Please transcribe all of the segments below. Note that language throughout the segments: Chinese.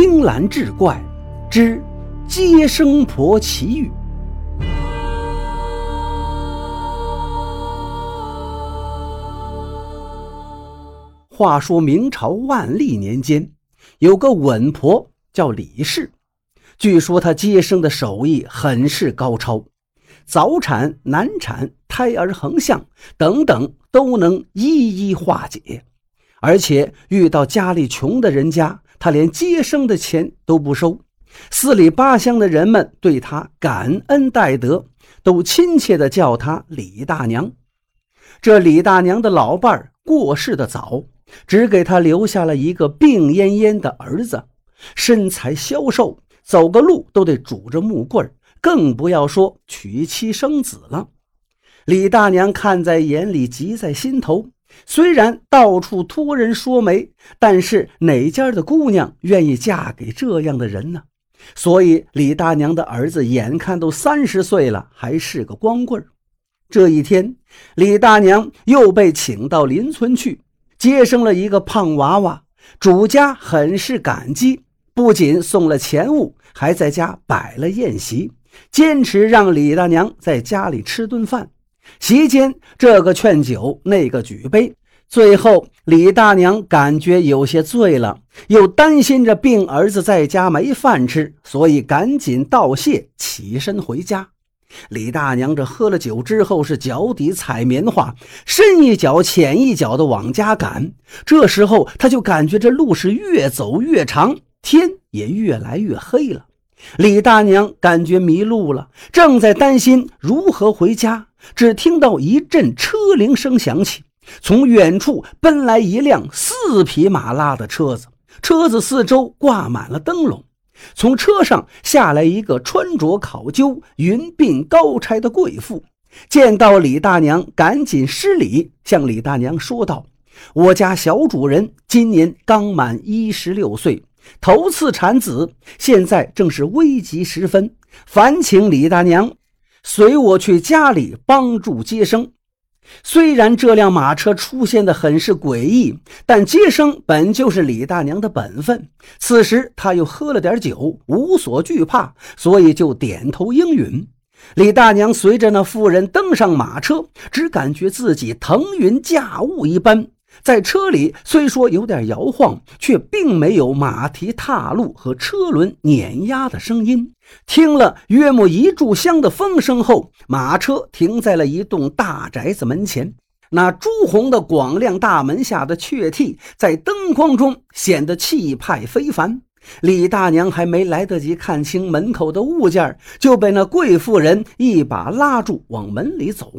青蓝志怪之接生婆奇遇。话说明朝万历年间，有个稳婆叫李氏，据说她接生的手艺很是高超，早产、难产、胎儿横向等等都能一一化解，而且遇到家里穷的人家。他连接生的钱都不收，四里八乡的人们对他感恩戴德，都亲切地叫他李大娘。这李大娘的老伴儿过世的早，只给他留下了一个病恹恹的儿子，身材消瘦，走个路都得拄着木棍儿更不要说娶妻生子了。李大娘看在眼里，急在心头。虽然到处托人说媒，但是哪家的姑娘愿意嫁给这样的人呢？所以李大娘的儿子眼看都三十岁了，还是个光棍这一天，李大娘又被请到邻村去接生了一个胖娃娃，主家很是感激，不仅送了钱物，还在家摆了宴席，坚持让李大娘在家里吃顿饭。席间，这个劝酒，那个举杯，最后李大娘感觉有些醉了，又担心着病儿子在家没饭吃，所以赶紧道谢，起身回家。李大娘这喝了酒之后，是脚底踩棉花，深一脚浅一脚的往家赶。这时候，她就感觉这路是越走越长，天也越来越黑了。李大娘感觉迷路了，正在担心如何回家。只听到一阵车铃声响起，从远处奔来一辆四匹马拉的车子，车子四周挂满了灯笼。从车上下来一个穿着考究、云鬓高钗的贵妇，见到李大娘，赶紧施礼，向李大娘说道：“我家小主人今年刚满一十六岁，头次产子，现在正是危急时分，烦请李大娘。”随我去家里帮助接生。虽然这辆马车出现的很是诡异，但接生本就是李大娘的本分。此时他又喝了点酒，无所惧怕，所以就点头应允。李大娘随着那妇人登上马车，只感觉自己腾云驾雾一般。在车里虽说有点摇晃，却并没有马蹄踏路和车轮碾压的声音。听了约莫一炷香的风声后，马车停在了一栋大宅子门前。那朱红的广亮大门下的雀替，在灯光中显得气派非凡。李大娘还没来得及看清门口的物件，就被那贵妇人一把拉住，往门里走。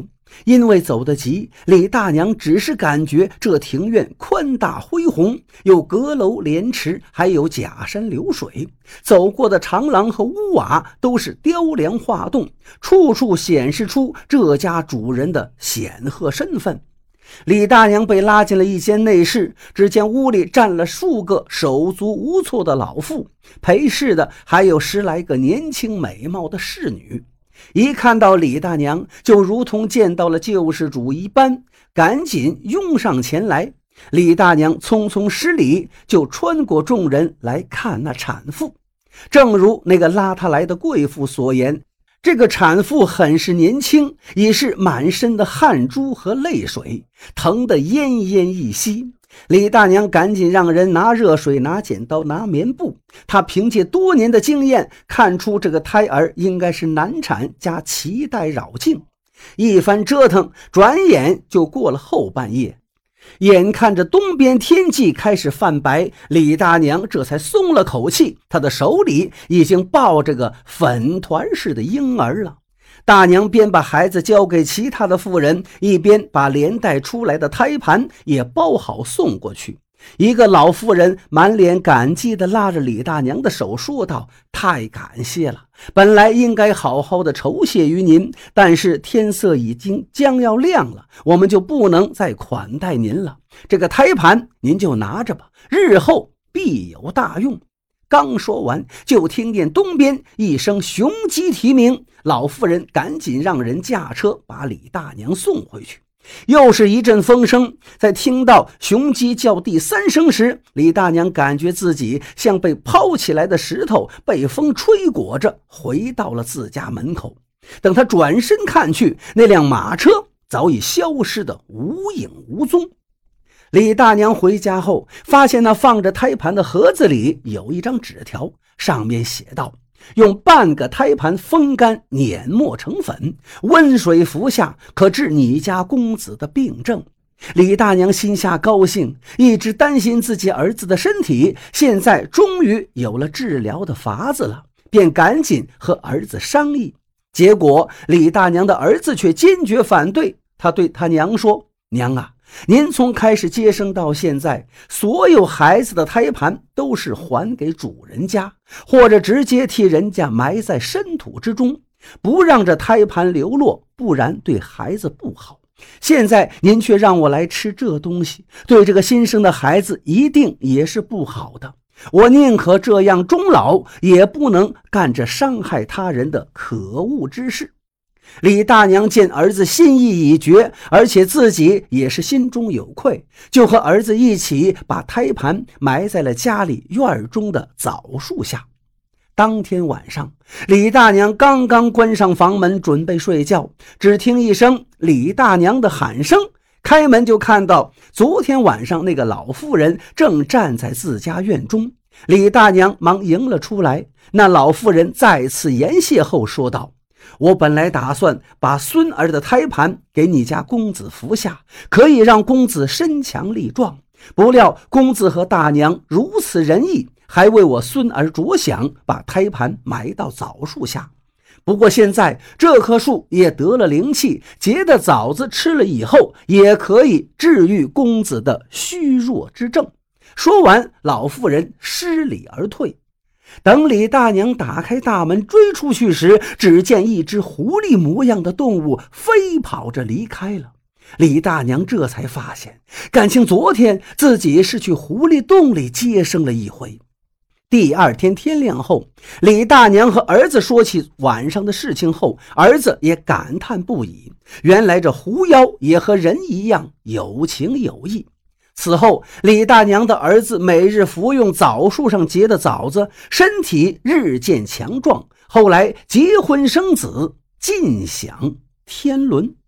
因为走得急，李大娘只是感觉这庭院宽大恢宏，有阁楼莲池，还有假山流水。走过的长廊和屋瓦都是雕梁画栋，处处显示出这家主人的显赫身份。李大娘被拉进了一间内室，只见屋里站了数个手足无措的老妇，陪侍的还有十来个年轻美貌的侍女。一看到李大娘，就如同见到了救世主一般，赶紧拥上前来。李大娘匆匆施礼，就穿过众人来看那产妇。正如那个拉她来的贵妇所言，这个产妇很是年轻，已是满身的汗珠和泪水，疼得奄奄一息。李大娘赶紧让人拿热水、拿剪刀、拿棉布。她凭借多年的经验，看出这个胎儿应该是难产加脐带绕颈。一番折腾，转眼就过了后半夜。眼看着东边天际开始泛白，李大娘这才松了口气。她的手里已经抱着个粉团似的婴儿了。大娘边把孩子交给其他的妇人，一边把连带出来的胎盘也包好送过去。一个老妇人满脸感激地拉着李大娘的手说道：“太感谢了！本来应该好好的酬谢于您，但是天色已经将要亮了，我们就不能再款待您了。这个胎盘您就拿着吧，日后必有大用。”刚说完，就听见东边一声雄鸡啼鸣，老妇人赶紧让人驾车把李大娘送回去。又是一阵风声，在听到雄鸡叫第三声时，李大娘感觉自己像被抛起来的石头，被风吹裹着，回到了自家门口。等她转身看去，那辆马车早已消失得无影无踪。李大娘回家后，发现那放着胎盘的盒子里有一张纸条，上面写道。用半个胎盘风干碾磨成粉，温水服下，可治你家公子的病症。李大娘心下高兴，一直担心自己儿子的身体，现在终于有了治疗的法子了，便赶紧和儿子商议。结果李大娘的儿子却坚决反对，他对他娘说：“娘啊。”您从开始接生到现在，所有孩子的胎盘都是还给主人家，或者直接替人家埋在深土之中，不让这胎盘流落，不然对孩子不好。现在您却让我来吃这东西，对这个新生的孩子一定也是不好的。我宁可这样终老，也不能干这伤害他人的可恶之事。李大娘见儿子心意已决，而且自己也是心中有愧，就和儿子一起把胎盘埋在了家里院中的枣树下。当天晚上，李大娘刚刚关上房门，准备睡觉，只听一声李大娘的喊声，开门就看到昨天晚上那个老妇人正站在自家院中。李大娘忙迎了出来，那老妇人再次言谢后说道。我本来打算把孙儿的胎盘给你家公子服下，可以让公子身强力壮。不料公子和大娘如此仁义，还为我孙儿着想，把胎盘埋到枣树下。不过现在这棵树也得了灵气，结的枣子吃了以后，也可以治愈公子的虚弱之症。说完，老妇人失礼而退。等李大娘打开大门追出去时，只见一只狐狸模样的动物飞跑着离开了。李大娘这才发现，感情昨天自己是去狐狸洞里接生了一回。第二天天亮后，李大娘和儿子说起晚上的事情后，儿子也感叹不已。原来这狐妖也和人一样有情有义。此后，李大娘的儿子每日服用枣树上结的枣子，身体日渐强壮。后来结婚生子，尽享天伦。